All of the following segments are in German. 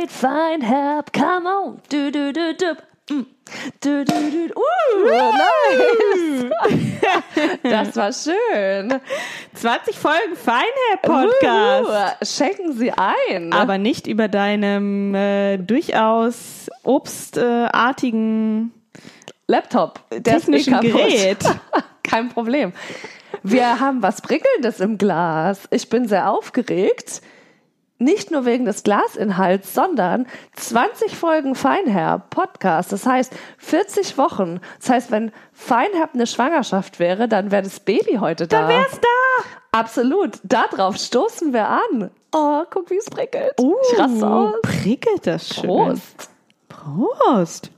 great, fine, herb, come on. Du, du, du, du. Mm. Du, du, du. Uh, nice. Das war schön. 20 Folgen Feinherr Podcast. Uh, schenken Sie ein. Aber nicht über deinem äh, durchaus obstartigen Laptop. Der ist technischen eh kaputt. Gerät. Kein Problem. Wir haben was Prickelndes im Glas. Ich bin sehr aufgeregt. Nicht nur wegen des Glasinhalts, sondern 20 Folgen Feinherb Podcast. Das heißt 40 Wochen. Das heißt, wenn Feinherb eine Schwangerschaft wäre, dann wäre das Baby heute da. Dann wär's da. Absolut. Darauf stoßen wir an. Oh, guck, wie es prickelt. Uh, ich raste aus. Prickelt das schön. Prost. Prost.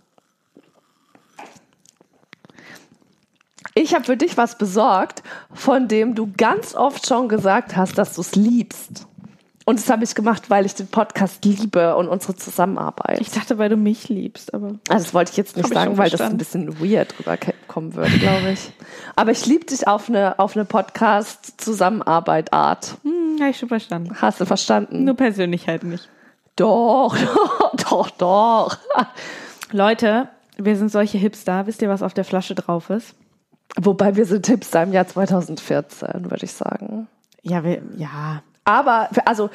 Ich habe für dich was besorgt, von dem du ganz oft schon gesagt hast, dass du es liebst. Und das habe ich gemacht, weil ich den Podcast liebe und unsere Zusammenarbeit. Ich dachte, weil du mich liebst, aber. Also das wollte ich jetzt nicht Hab sagen, weil das ein bisschen weird rüberkommen würde, glaube ich. Aber ich liebe dich auf eine, auf eine Podcast-Zusammenarbeit-Art. Hm, habe ich schon verstanden. Hast du verstanden? Nur persönlich halt nicht. Doch, doch, doch. Leute, wir sind solche Hipster. Wisst ihr, was auf der Flasche drauf ist? Wobei wir sind Hipster im Jahr 2014, würde ich sagen. Ja, wir, ja. Aber, also,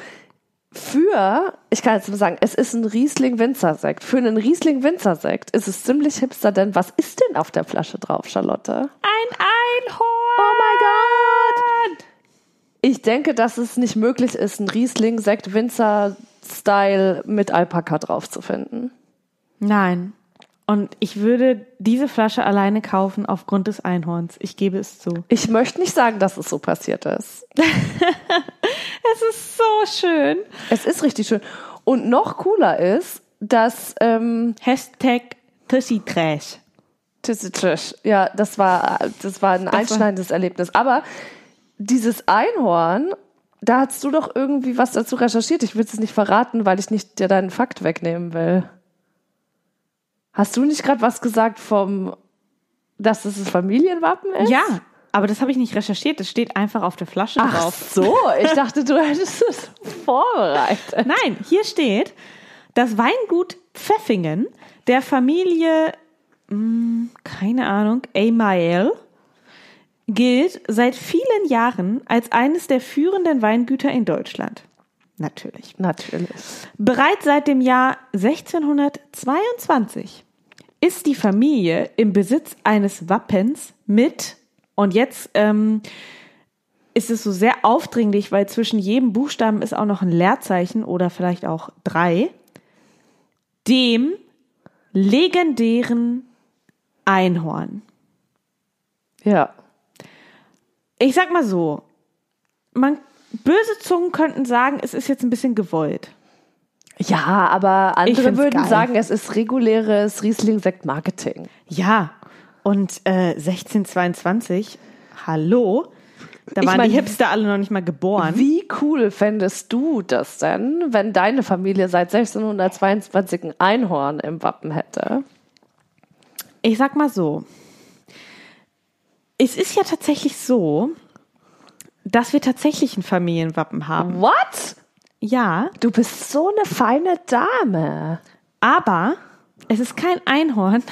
für, ich kann jetzt mal sagen, es ist ein Riesling-Winzersekt. Für einen Riesling-Winzersekt ist es ziemlich hipster, denn was ist denn auf der Flasche drauf, Charlotte? Ein Einhorn! Oh mein Gott! Ich denke, dass es nicht möglich ist, einen Riesling-Sekt-Winzer-Style mit Alpaka drauf zu finden. Nein. Und ich würde diese Flasche alleine kaufen aufgrund des Einhorns. Ich gebe es zu. Ich möchte nicht sagen, dass es so passiert ist. Es ist so schön. Es ist richtig schön. Und noch cooler ist, dass ähm, Hashtag Tussi Trash. Tissy Trish. Ja, das war, das war ein einschneidendes Erlebnis. Aber dieses Einhorn, da hast du doch irgendwie was dazu recherchiert. Ich will es nicht verraten, weil ich nicht dir deinen Fakt wegnehmen will. Hast du nicht gerade was gesagt vom, dass das das Familienwappen ist? Ja, aber das habe ich nicht recherchiert. Das steht einfach auf der Flasche Ach drauf. so, ich dachte, du hättest es vorbereitet. Nein, hier steht, das Weingut Pfeffingen der Familie, mh, keine Ahnung, Emael, gilt seit vielen Jahren als eines der führenden Weingüter in Deutschland. Natürlich. Natürlich. Bereits seit dem Jahr 1622 ist die Familie im Besitz eines Wappens mit, und jetzt ähm, ist es so sehr aufdringlich, weil zwischen jedem Buchstaben ist auch noch ein Leerzeichen oder vielleicht auch drei, dem legendären Einhorn. Ja. Ich sag mal so, man, böse Zungen könnten sagen, es ist jetzt ein bisschen gewollt. Ja, aber andere würden geil. sagen, es ist reguläres Riesling-Sekt-Marketing. Ja, und äh, 1622, hallo, da Ich waren mein, die Hipster alle noch nicht mal geboren. Wie cool fändest du das denn, wenn deine Familie seit 1622 ein Einhorn im Wappen hätte? Ich sag mal so, es ist ja tatsächlich so, dass wir tatsächlich ein Familienwappen haben. What? Ja, Du bist so eine feine Dame. aber es ist kein Einhorn,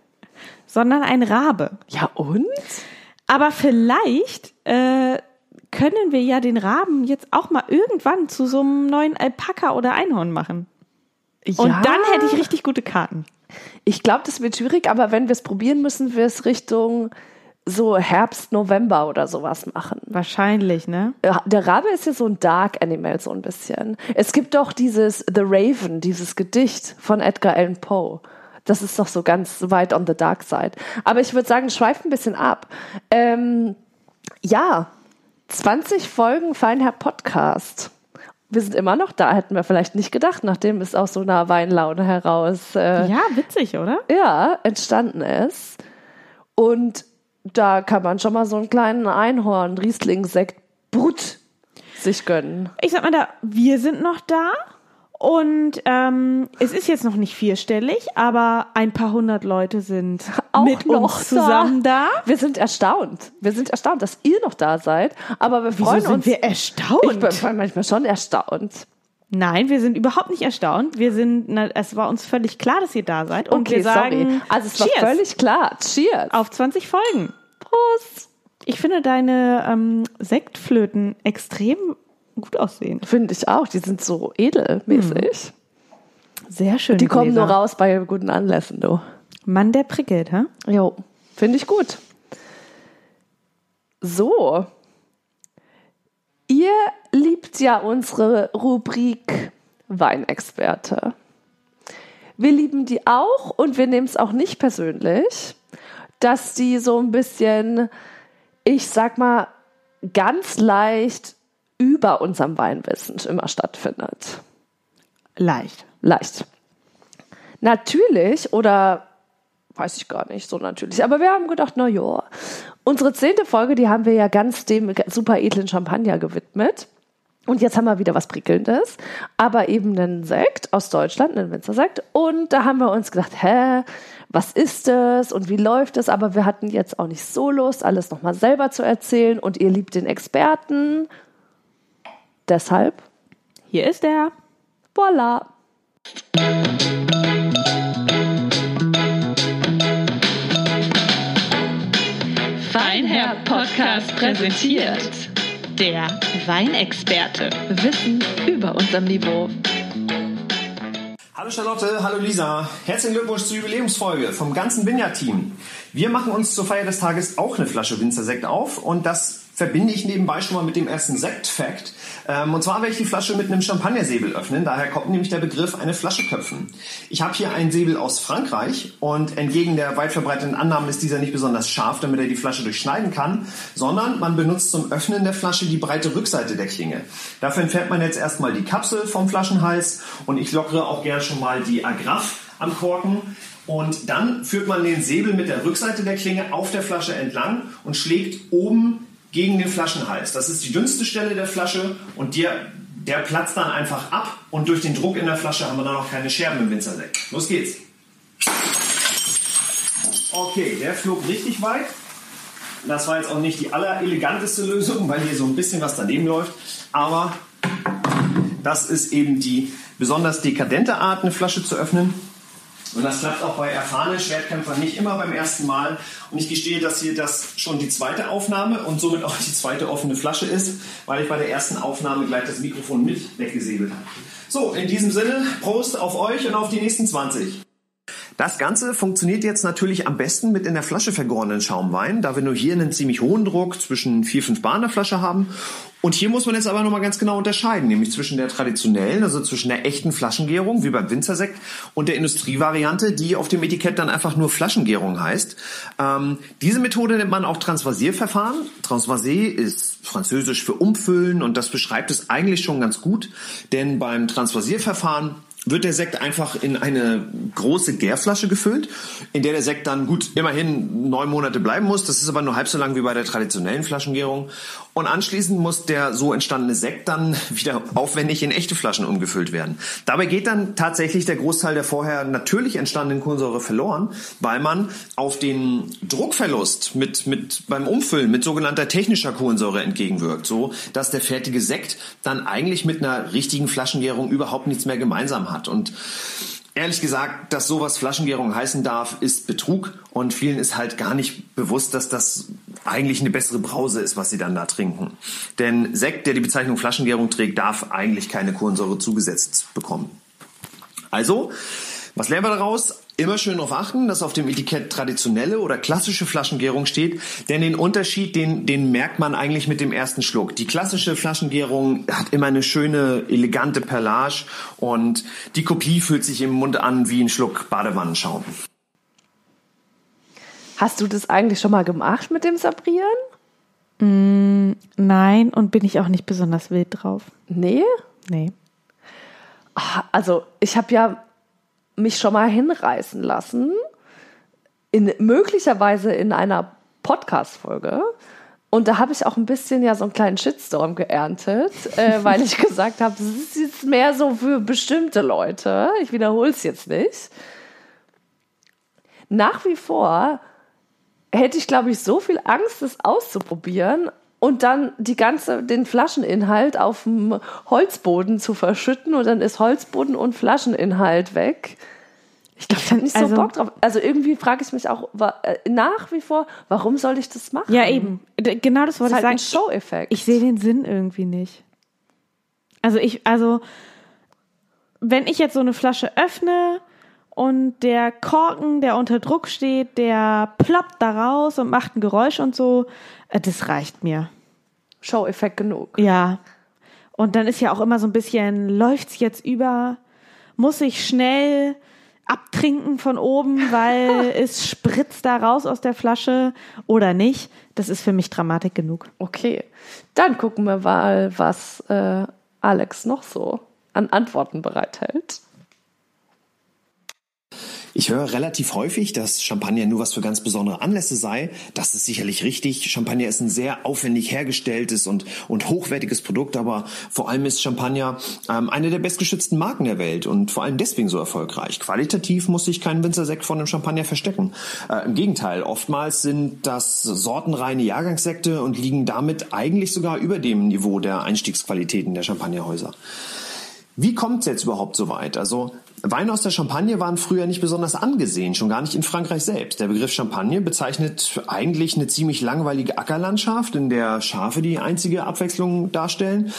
sondern ein Rabe. Ja und? Aber vielleicht äh, können wir ja den Raben jetzt auch mal irgendwann zu so einem neuen Alpaka oder Einhorn machen. Und ja. dann hätte ich richtig gute Karten. Ich glaube, das wird schwierig, aber wenn wir es probieren, müssen wir es Richtung so Herbst, November oder sowas machen. Wahrscheinlich, ne? Ja, Der Rabe ist ja so ein Dark Animal, so ein bisschen. Es gibt doch dieses The Raven, dieses Gedicht von Edgar Allan Poe. Das ist doch so ganz weit on the dark side. Aber ich würde sagen, schweift ein bisschen ab. Ähm, ja, 20 Folgen Feinherr Podcast. Wir sind immer noch da, hätten wir vielleicht nicht gedacht, nachdem es aus so einer Weinlaune heraus äh, Ja, witzig, oder? ja, entstanden ist. Und da kann man schon mal so einen kleinen Einhorn, Riesling-Sekt, Brut sich gönnen. Ich sag mal da, wir sind noch da und ähm, es ist jetzt noch nicht vierstellig, aber ein paar hundert Leute sind Auch mit noch uns zusammen da. Wir sind erstaunt. Wir sind erstaunt, dass ihr noch da seid. Aber wir freuen sind uns. wir erstaunt? Ich bin manchmal schon erstaunt. Nein, wir sind überhaupt nicht erstaunt. Wir sind, na, es war uns völlig klar, dass ihr da seid. Und Okay, wir sagen, sorry. Also es war Cheers völlig klar. Cheers. auf 20 Folgen. Prost. Ich finde deine ähm, Sektflöten extrem gut aussehen. Finde ich auch. Die sind so edelmäßig. Sehr schön. Die kommen Gläser. nur raus bei guten Anlässen, du. Mann, der prickelt, hä? Jo, finde ich gut. So. Ihr liebt ja unsere Rubrik Weinexperte. Wir lieben die auch und wir nehmen es auch nicht persönlich, dass die so ein bisschen, ich sag mal, ganz leicht über unserem Weinwissen immer stattfindet. Leicht. Leicht. Natürlich oder weiß ich gar nicht so natürlich, aber wir haben gedacht, na ja, unsere zehnte Folge, die haben wir ja ganz dem super edlen Champagner gewidmet. Und jetzt haben wir wieder was Prickelndes, aber eben einen Sekt aus Deutschland, einen Winzersekt. Und da haben wir uns gedacht, hä, was ist das und wie läuft es? Aber wir hatten jetzt auch nicht so Lust, alles nochmal selber zu erzählen. Und ihr liebt den Experten. Deshalb, Hier ist er. voilà. Feinherr Podcast präsentiert der Weinexperte. Wissen über unserem Niveau. Hallo Charlotte, hallo Lisa. Herzlichen Glückwunsch zur Jubiläumsfolge vom ganzen Vineyard-Team. Wir machen uns zur Feier des Tages auch eine Flasche Winzersekt auf und das verbinde ich nebenbei schon mal mit dem ersten Sekt-Fact. Ähm, und zwar werde ich die Flasche mit einem Champagnersäbel öffnen. Daher kommt nämlich der Begriff eine Flasche köpfen. Ich habe hier einen Säbel aus Frankreich und entgegen der weit verbreiteten Annahme ist dieser nicht besonders scharf, damit er die Flasche durchschneiden kann, sondern man benutzt zum Öffnen der Flasche die breite Rückseite der Klinge. Dafür entfernt man jetzt erstmal die Kapsel vom Flaschenhals und ich lockere auch gerne schon mal die Agraffe am Korken. Und dann führt man den Säbel mit der Rückseite der Klinge auf der Flasche entlang und schlägt oben gegen den Flaschenhals. Das ist die dünnste Stelle der Flasche und der, der platzt dann einfach ab und durch den Druck in der Flasche haben wir dann auch keine Scherben im Winzersekt. Los geht's. Okay, der flog richtig weit. Das war jetzt auch nicht die allereleganteste Lösung, weil hier so ein bisschen was daneben läuft. Aber das ist eben die besonders dekadente Art, eine Flasche zu öffnen. Und das klappt auch bei erfahrenen Schwertkämpfern nicht immer beim ersten Mal. Und ich gestehe, dass hier das schon die zweite Aufnahme und somit auch die zweite offene Flasche ist, weil ich bei der ersten Aufnahme gleich das Mikrofon mit weggesäbelt habe. So, in diesem Sinne, Prost auf euch und auf die nächsten 20. Das Ganze funktioniert jetzt natürlich am besten mit in der Flasche vergorenen Schaumwein, da wir nur hier einen ziemlich hohen Druck zwischen 4, 5 Bar in der Flasche haben. Und hier muss man jetzt aber nochmal ganz genau unterscheiden, nämlich zwischen der traditionellen, also zwischen der echten Flaschengärung, wie beim Winzersekt, und der Industrievariante, die auf dem Etikett dann einfach nur Flaschengärung heißt. Ähm, diese Methode nennt man auch Transvasierverfahren. Transvasier ist französisch für umfüllen und das beschreibt es eigentlich schon ganz gut, denn beim Transvasierverfahren wird der Sekt einfach in eine große Gärflasche gefüllt, in der der Sekt dann gut immerhin neun Monate bleiben muss. Das ist aber nur halb so lang wie bei der traditionellen Flaschengärung. Und anschließend muss der so entstandene Sekt dann wieder aufwendig in echte Flaschen umgefüllt werden. Dabei geht dann tatsächlich der Großteil der vorher natürlich entstandenen Kohlensäure verloren, weil man auf den Druckverlust mit, mit beim Umfüllen mit sogenannter technischer Kohlensäure entgegenwirkt, so dass der fertige Sekt dann eigentlich mit einer richtigen Flaschengärung überhaupt nichts mehr gemeinsam hat. Und Ehrlich gesagt, dass sowas Flaschengärung heißen darf, ist Betrug und vielen ist halt gar nicht bewusst, dass das eigentlich eine bessere Brause ist, was sie dann da trinken. Denn Sekt, der die Bezeichnung Flaschengärung trägt, darf eigentlich keine Kohlensäure zugesetzt bekommen. Also, was lernen wir daraus? Immer schön darauf achten, dass auf dem Etikett traditionelle oder klassische Flaschengärung steht, denn den Unterschied, den, den merkt man eigentlich mit dem ersten Schluck. Die klassische Flaschengärung hat immer eine schöne, elegante Perlage und die Kopie fühlt sich im Mund an wie ein Schluck Badewannenschaum. Hast du das eigentlich schon mal gemacht mit dem Sabrieren? Nein, und bin ich auch nicht besonders wild drauf. Nee? Nee. Ah, Also, ich habe ja mich schon mal hinreißen lassen, in, möglicherweise in einer Podcast-Folge. Und da habe ich auch ein bisschen ja so einen kleinen Shitstorm geerntet, äh, weil ich gesagt habe, das ist jetzt mehr so für bestimmte Leute. Ich wiederhole es jetzt nicht. Nach wie vor hätte ich, glaube ich, so viel Angst, es auszuprobieren. Und dann die ganze, den Flascheninhalt auf dem Holzboden zu verschütten und dann ist Holzboden und Flascheninhalt weg. Ich glaube, ich habe nicht so Also- Bock drauf. Also irgendwie frage ich mich auch äh, nach wie vor, warum soll ich das machen? Ja, eben. Genau das Das wollte ist ich halt sagen. ein Show-Effekt. Ich sehe den Sinn irgendwie nicht. Also ich, also wenn ich jetzt so eine Flasche öffne und der Korken, der unter Druck steht, der ploppt da raus und macht ein Geräusch und so, äh, das reicht mir. Show-Effekt genug. Ja. Und dann ist ja auch immer so ein bisschen, läuft's jetzt über? Muss ich schnell abtrinken von oben, weil es spritzt da raus aus der Flasche oder nicht? Das ist für mich Dramatik genug. Okay, dann gucken wir mal, was äh, Alex noch so an Antworten bereithält. Ich höre relativ häufig, dass Champagner nur was für ganz besondere Anlässe sei. Das ist sicherlich richtig. Champagner ist ein sehr aufwendig hergestelltes und, und hochwertiges Produkt, aber vor allem ist Champagner ähm, eine der bestgeschützten Marken der Welt und vor allem deswegen so erfolgreich. Qualitativ muss sich kein Winzersekt von einem Champagner verstecken. Äh, Im Gegenteil, oftmals sind das sortenreine Jahrgangssekte und liegen damit eigentlich sogar über dem Niveau der Einstiegsqualitäten der Champagnerhäuser. Wie kommt es jetzt überhaupt so weit? Also Weine aus der Champagne waren früher nicht besonders angesehen, schon gar nicht in Frankreich selbst. Der Begriff Champagne bezeichnet eigentlich eine ziemlich langweilige Ackerlandschaft, in der Schafe die einzige Abwechslung darstellen.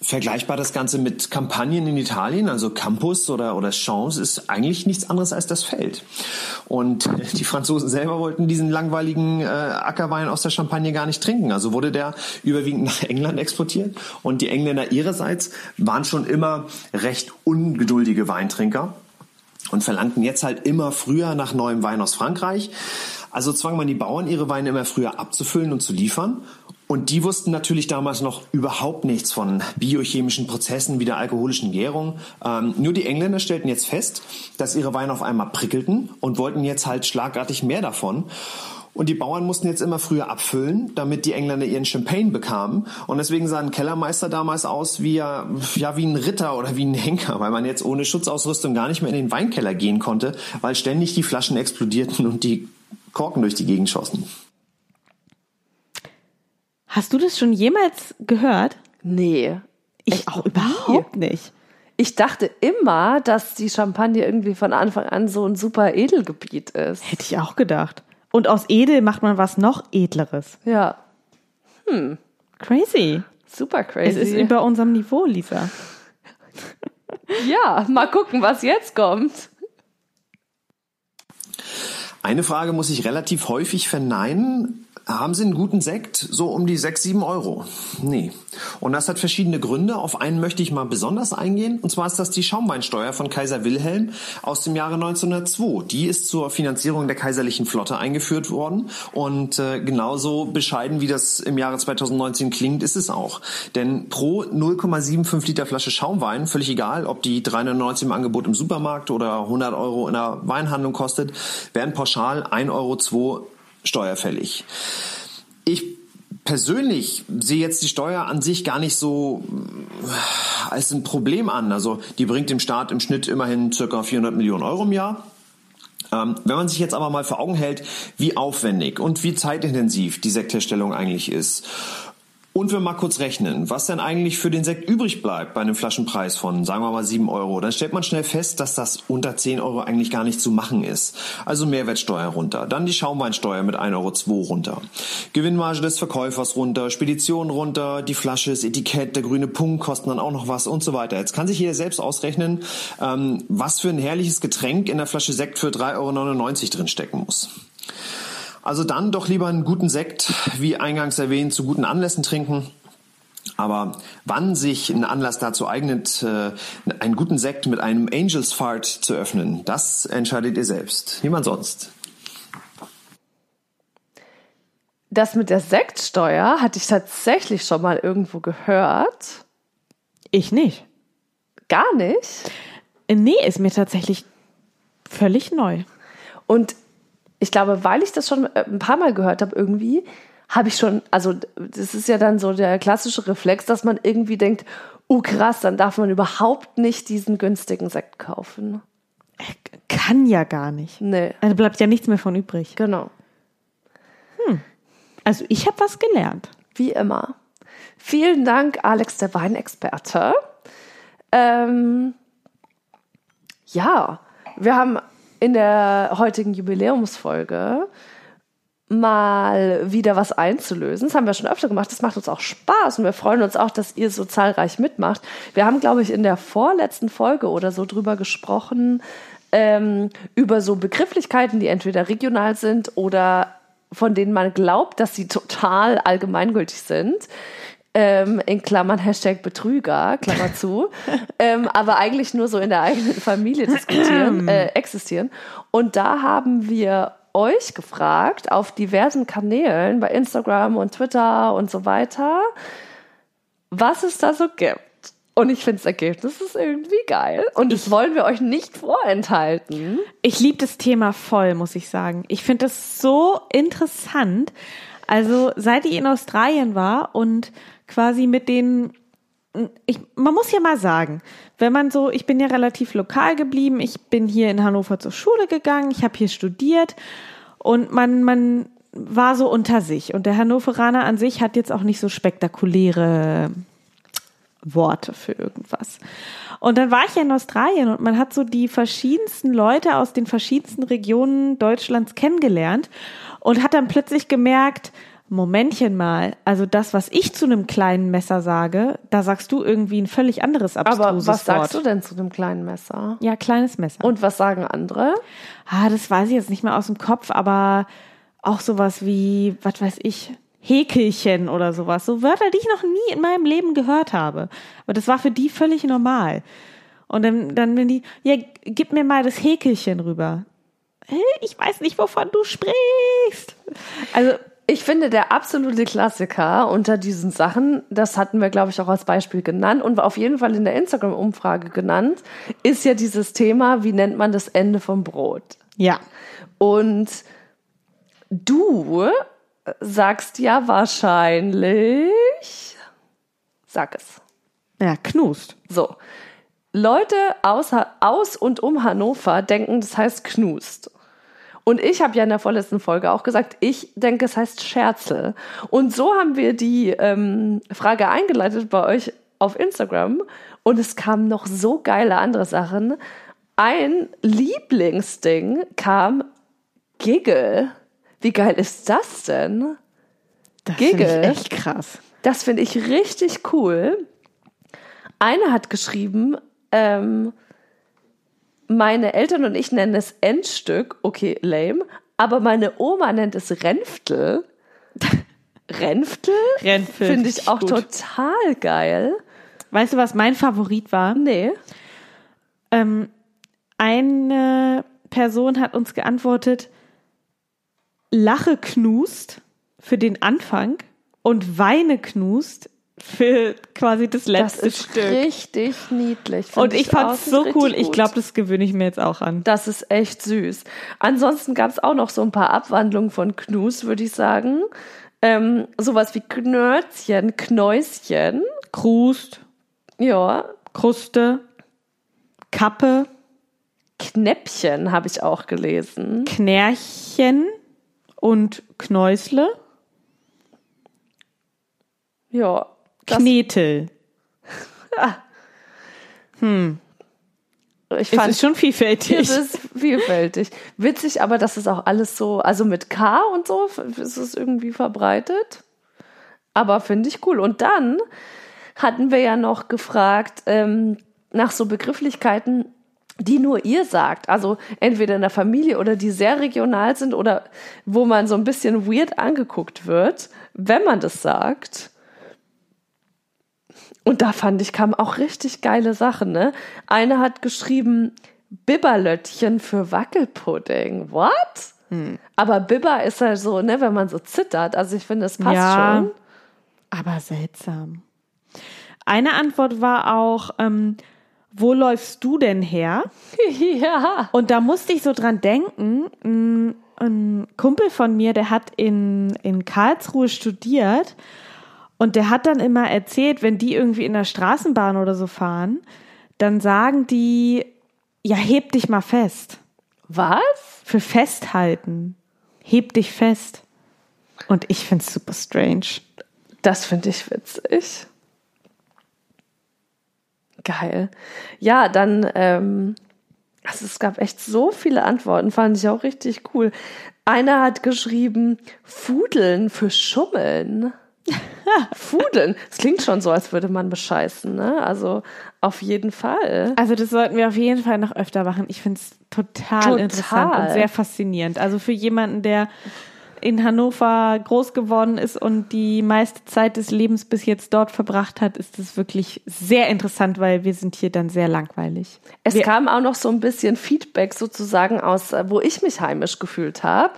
Vergleichbar das Ganze mit Kampagnen in Italien, also Campus oder, oder Champs, ist eigentlich nichts anderes als das Feld. Und die Franzosen selber wollten diesen langweiligen äh, Ackerwein aus der Champagne gar nicht trinken. Also wurde der überwiegend nach England exportiert. Und die Engländer ihrerseits waren schon immer recht ungeduldige Weintrinker und verlangten jetzt halt immer früher nach neuem Wein aus Frankreich. Also zwang man die Bauern, ihre Weine immer früher abzufüllen und zu liefern. Und die wussten natürlich damals noch überhaupt nichts von biochemischen Prozessen wie der alkoholischen Gärung. Ähm, nur die Engländer stellten jetzt fest, dass ihre Weine auf einmal prickelten und wollten jetzt halt schlagartig mehr davon. Und die Bauern mussten jetzt immer früher abfüllen, damit die Engländer ihren Champagne bekamen. Und deswegen sah ein Kellermeister damals aus wie, ja, wie ein Ritter oder wie ein Henker, weil man jetzt ohne Schutzausrüstung gar nicht mehr in den Weinkeller gehen konnte, weil ständig die Flaschen explodierten und die Korken durch die Gegend schossen. Hast du das schon jemals gehört? Nee. Ich Echt auch überhaupt nicht. Ich dachte immer, dass die Champagne irgendwie von Anfang an so ein super Edelgebiet ist. Hätte ich auch gedacht. Und aus edel macht man was noch edleres. Ja, Crazy. super Es crazy. ist über unserem Niveau, Lisa. ja, mal gucken, was jetzt kommt. Eine Frage muss ich relativ häufig verneinen. Haben Sie einen guten Sekt? So um die 6, 7 Euro? Nee. Und das hat verschiedene Gründe. Auf einen möchte ich mal besonders eingehen. Und zwar ist das die Schaumweinsteuer von Kaiser Wilhelm aus dem Jahre 1902. Die ist zur Finanzierung der kaiserlichen Flotte eingeführt worden. Und äh, genauso bescheiden, wie das im Jahre 2019 klingt, ist es auch. Denn pro 0,75 Liter Flasche Schaumwein, völlig egal, ob die 3,99 im Angebot im Supermarkt oder 100 Euro in der Weinhandlung kostet, werden pauschal 1,02 Euro steuerfällig. Ich persönlich sehe jetzt die Steuer an sich gar nicht so äh, als ein Problem an. Also die bringt dem Staat im Schnitt immerhin circa 400 Millionen Euro im Jahr. Ähm, wenn man sich jetzt aber mal vor Augen hält, wie aufwendig und wie zeitintensiv die Sektherstellung eigentlich ist und wir mal kurz rechnen, was denn eigentlich für den Sekt übrig bleibt bei einem Flaschenpreis von, sagen wir mal, 7 Euro, dann stellt man schnell fest, dass das unter 10 Euro eigentlich gar nicht zu machen ist. Also Mehrwertsteuer runter, dann die Schaumweinsteuer mit 1,02 Euro runter, Gewinnmarge des Verkäufers runter, Spedition runter, die Flasche, das Etikett, der grüne Punkt kosten dann auch noch was und so weiter. Jetzt kann sich jeder selbst ausrechnen, ähm, was für ein herrliches Getränk in der Flasche Sekt für 3,99 Euro drinstecken muss. Also dann doch lieber einen guten Sekt, wie eingangs erwähnt, zu guten Anlässen trinken. Aber wann sich ein Anlass dazu eignet, äh, einen guten Sekt mit einem Angels Fart zu öffnen, das entscheidet ihr selbst. Niemand sonst. Das mit der Sektsteuer hatte ich tatsächlich schon mal irgendwo gehört. Ich nicht. Gar nicht. Äh, Nee, ist mir tatsächlich völlig neu. Und ich glaube, weil ich das schon äh, ein paar Mal gehört habe, irgendwie, habe ich schon, also das ist ja dann so der klassische Reflex, dass man irgendwie denkt, oh krass, dann darf man überhaupt nicht diesen günstigen Sekt kaufen. Kann ja gar nicht. Nee, Da bleibt ja nichts mehr von übrig. genau. Also ich habe was gelernt. wie immer. Vielen Dank, Alex, der Weinexperte. Ähm, ja, wir haben in der heutigen Jubiläumsfolge mal wieder was einzulösen. Das haben wir schon öfter gemacht. Das macht uns auch Spaß und wir freuen uns auch, dass ihr so zahlreich mitmacht. Wir haben, glaube ich, in der vorletzten Folge oder so drüber gesprochen, ähm, über so Begrifflichkeiten, die entweder regional sind oder von denen man glaubt, dass sie total allgemeingültig sind. Ähm, in Klammern Hashtag Betrüger, Klammer zu, ähm, aber eigentlich nur so in der eigenen Familie diskutieren, äh, existieren. Und da haben wir euch gefragt auf diversen Kanälen bei Instagram und Twitter und so weiter, was es da so gibt. Und ich finde das Ergebnis ist irgendwie geil. Und das wollen wir euch nicht vorenthalten. Ich liebe das Thema voll, muss ich sagen. Ich finde das so interessant. Also seit ich in Australien war und quasi mit den ich, man muss ja mal sagen, wenn man so, ich bin ja relativ lokal geblieben, ich bin hier in Hannover zur Schule gegangen, ich habe hier studiert und man, man war so unter sich. Und der Hannoveraner an sich hat jetzt auch nicht so spektakuläre Worte für irgendwas. Und dann war ich ja in Australien und man hat so die verschiedensten Leute aus den verschiedensten Regionen Deutschlands kennengelernt und hat dann plötzlich gemerkt, Momentchen mal, also das, was ich zu einem kleinen Messer sage, da sagst du irgendwie ein völlig anderes abstruses Aber was Wort. sagst du denn zu dem kleinen Messer? Ja, kleines Messer. Und was sagen andere? ah, das weiß ich jetzt nicht mehr aus dem Kopf, aber auch sowas wie, was weiß ich, Häkelchen oder sowas. So Wörter, die ich noch nie in meinem Leben gehört habe. Aber das war für die völlig normal. Und dann, dann wenn die, ja, gib mir mal das Häkelchen rüber. Ich weiß nicht, wovon du sprichst. Also, Ich finde, der absolute Klassiker unter diesen Sachen, das hatten wir, glaube ich, auch als Beispiel genannt und auf jeden Fall in der Instagram-Umfrage genannt, ist ja dieses Thema, wie nennt man das Ende vom Brot? ja. Und du sagst ja wahrscheinlich, sag es. Ja, knust. So. Leute aus, aus und um Hannover denken, das heißt Knust. Und ich habe ja in der vorletzten Folge auch gesagt, ich denke, es heißt Scherzel. Und so haben wir die ähm, Frage eingeleitet bei euch auf Instagram. Und es kamen noch so geile andere Sachen. Ein Lieblingsding kam Giggle. Wie geil ist das denn? Das finde ich Giggle. echt krass. Das finde ich richtig cool. Eine hat geschrieben, ähm, meine Eltern und ich nennen es Endstück, okay, lame, aber meine Oma nennt es Renftel. Renftel? Renftel, Finde ich auch gut. total geil. Weißt du, was mein Favorit war? Nee. Ähm, eine Person hat uns geantwortet, Lache knust für den Anfang und Weine knust für quasi das Das letzte ist Stück. richtig niedlich. Find Und ich fand es so cool. Ich glaube, das gewöhne ich mir jetzt auch an. Das ist echt süß. Ansonsten gab es auch noch so ein paar Abwandlungen von Knus, würde ich sagen. Ähm, sowas wie Knörzchen, Knäuschen. Krust, Ja, Kruste, Kappe, Knäppchen habe ich auch gelesen. Knärchen und Knäusle, Ja. Das, Knetel. ich Es fand ist schon vielfältig. es ist vielfältig. Witzig, aber das ist auch alles so, also mit K und so ist es irgendwie verbreitet. Aber finde ich cool. Und dann hatten wir ja noch gefragt ähm, nach so Begrifflichkeiten, die nur ihr sagt. Also entweder in der Familie oder die sehr regional sind oder wo man so ein bisschen weird angeguckt wird, wenn man das sagt. Und da fand ich, kamen auch richtig geile Sachen, ne? Eine hat geschrieben, Bibberlöttchen für Wackelpudding. What? Aber Bibber ist halt so, ne, wenn man so zittert. Also ich finde, es passt Ja. schon. Aber seltsam. Eine Antwort war auch, ähm, wo läufst du denn her? ja. Und da musste ich so dran denken, ein, ein Kumpel von mir, der hat in, in Karlsruhe studiert und der hat dann immer erzählt, wenn die irgendwie in der Straßenbahn oder so fahren, dann sagen die, ja, heb dich mal fest. Was? Für festhalten. Heb dich fest. Und ich find's super strange. Das finde ich witzig. Geil. Ja, dann, ähm, also es gab echt so viele Antworten, fand ich auch richtig cool. Einer hat geschrieben, Fudeln für Schummeln. Fudeln. Das klingt schon so, als würde man bescheißen, ne? Also auf jeden Fall. Also das sollten wir auf jeden Fall noch öfter machen. Ich finde es total, Total. interessant und sehr faszinierend. Also für jemanden, der in Hannover groß geworden ist und die meiste Zeit des Lebens bis jetzt dort verbracht hat, ist es wirklich sehr interessant, weil wir sind hier dann sehr langweilig. Es wir, kam auch noch so ein bisschen Feedback sozusagen aus, äh, wo ich mich heimisch gefühlt habe.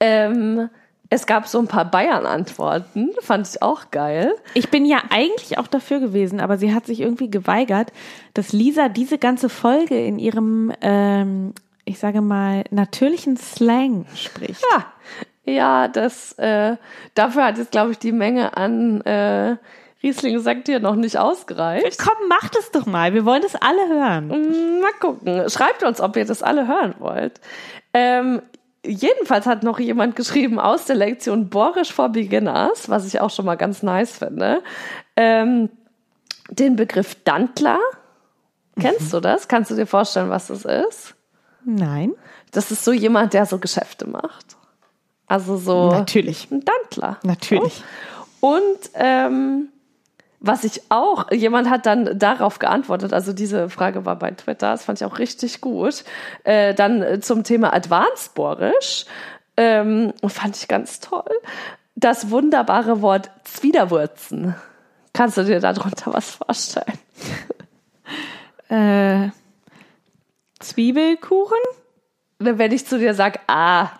Ähm, es gab so ein paar Bayern-Antworten, fand ich auch geil. Ich bin ja eigentlich auch dafür gewesen, aber sie hat sich irgendwie geweigert, dass Lisa diese ganze Folge in ihrem, ähm, ich sage mal, natürlichen Slang spricht. Ja, ja das, äh, dafür hat jetzt, glaube ich, die Menge an äh, Riesling sagt hier noch nicht ausgereicht. Komm, macht es doch mal. Wir wollen das alle hören. Mm, Mal gucken. Schreibt uns, ob ihr das alle hören wollt. Ähm, jedenfalls hat noch jemand geschrieben aus der Lektion Borisch for Beginners, was ich auch schon mal ganz nice finde, ähm, den Begriff Dantler. Kennst du das? Kannst du dir vorstellen, was das ist? Nein. Das ist so jemand, der so Geschäfte macht. Also so Natürlich. ein Dantler. Natürlich. Und ähm, was ich auch, jemand hat dann darauf geantwortet, also diese Frage war bei Twitter, das fand ich auch richtig gut. Äh, dann äh, zum Thema Advanced Borisch, ähm, fand ich ganz toll. Das wunderbare Wort Zwiderwurzen. Kannst du dir darunter was vorstellen? Äh, Zwiebelkuchen? Wenn ich zu dir sage, ah,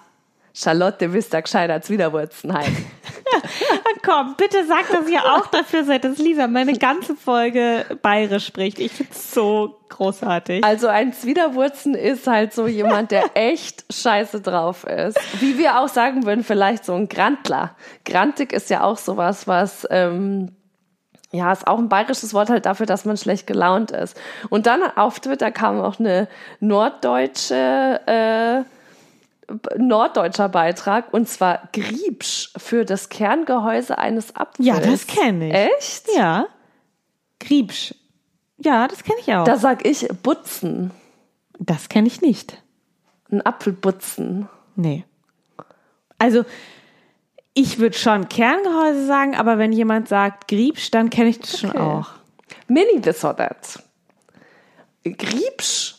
Charlotte, wisst ihr gescheiter Zwiderwurzen halt. Komm, bitte sag, dass ihr auch dafür seid, dass Lisa meine ganze Folge bayerisch spricht. Ich find's so großartig. Also ein Zwiderwurzen ist halt so jemand, der echt scheiße drauf ist. Wie wir auch sagen würden, vielleicht so ein Grantler. Grantig ist ja auch sowas, was, ähm, ja, ist auch ein bayerisches Wort halt dafür, dass man schlecht gelaunt ist. Und dann auf Twitter kam auch eine norddeutsche, äh, norddeutscher Beitrag und zwar Griebsch für das Kerngehäuse eines Apfels. Ja, das kenne ich. Echt? Ja. Griebsch. Ja, das kenne ich auch. Da sag ich Butzen. das kenne ich nicht. Ein Apfelbutzen. Nee. Also, ich würde schon Kerngehäuse sagen, aber wenn jemand sagt Griebsch, dann kenne ich das schon Okay. auch. Mini that. Griebsch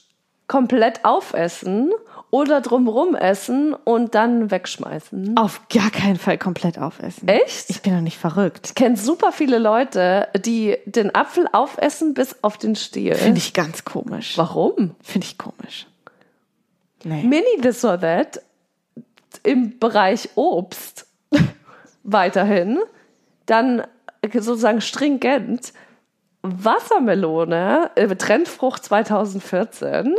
komplett aufessen oder drumrum essen und dann wegschmeißen. Auf gar keinen Fall komplett aufessen. Echt? Ich bin doch nicht verrückt. Ich kenne super viele Leute, die den Apfel aufessen bis auf den Stiel. Finde ich ganz komisch. Warum? Finde ich komisch. Nee. Mini this or that im Bereich Obst weiterhin. Dann sozusagen stringent Wassermelone, äh, Trendfrucht 2014.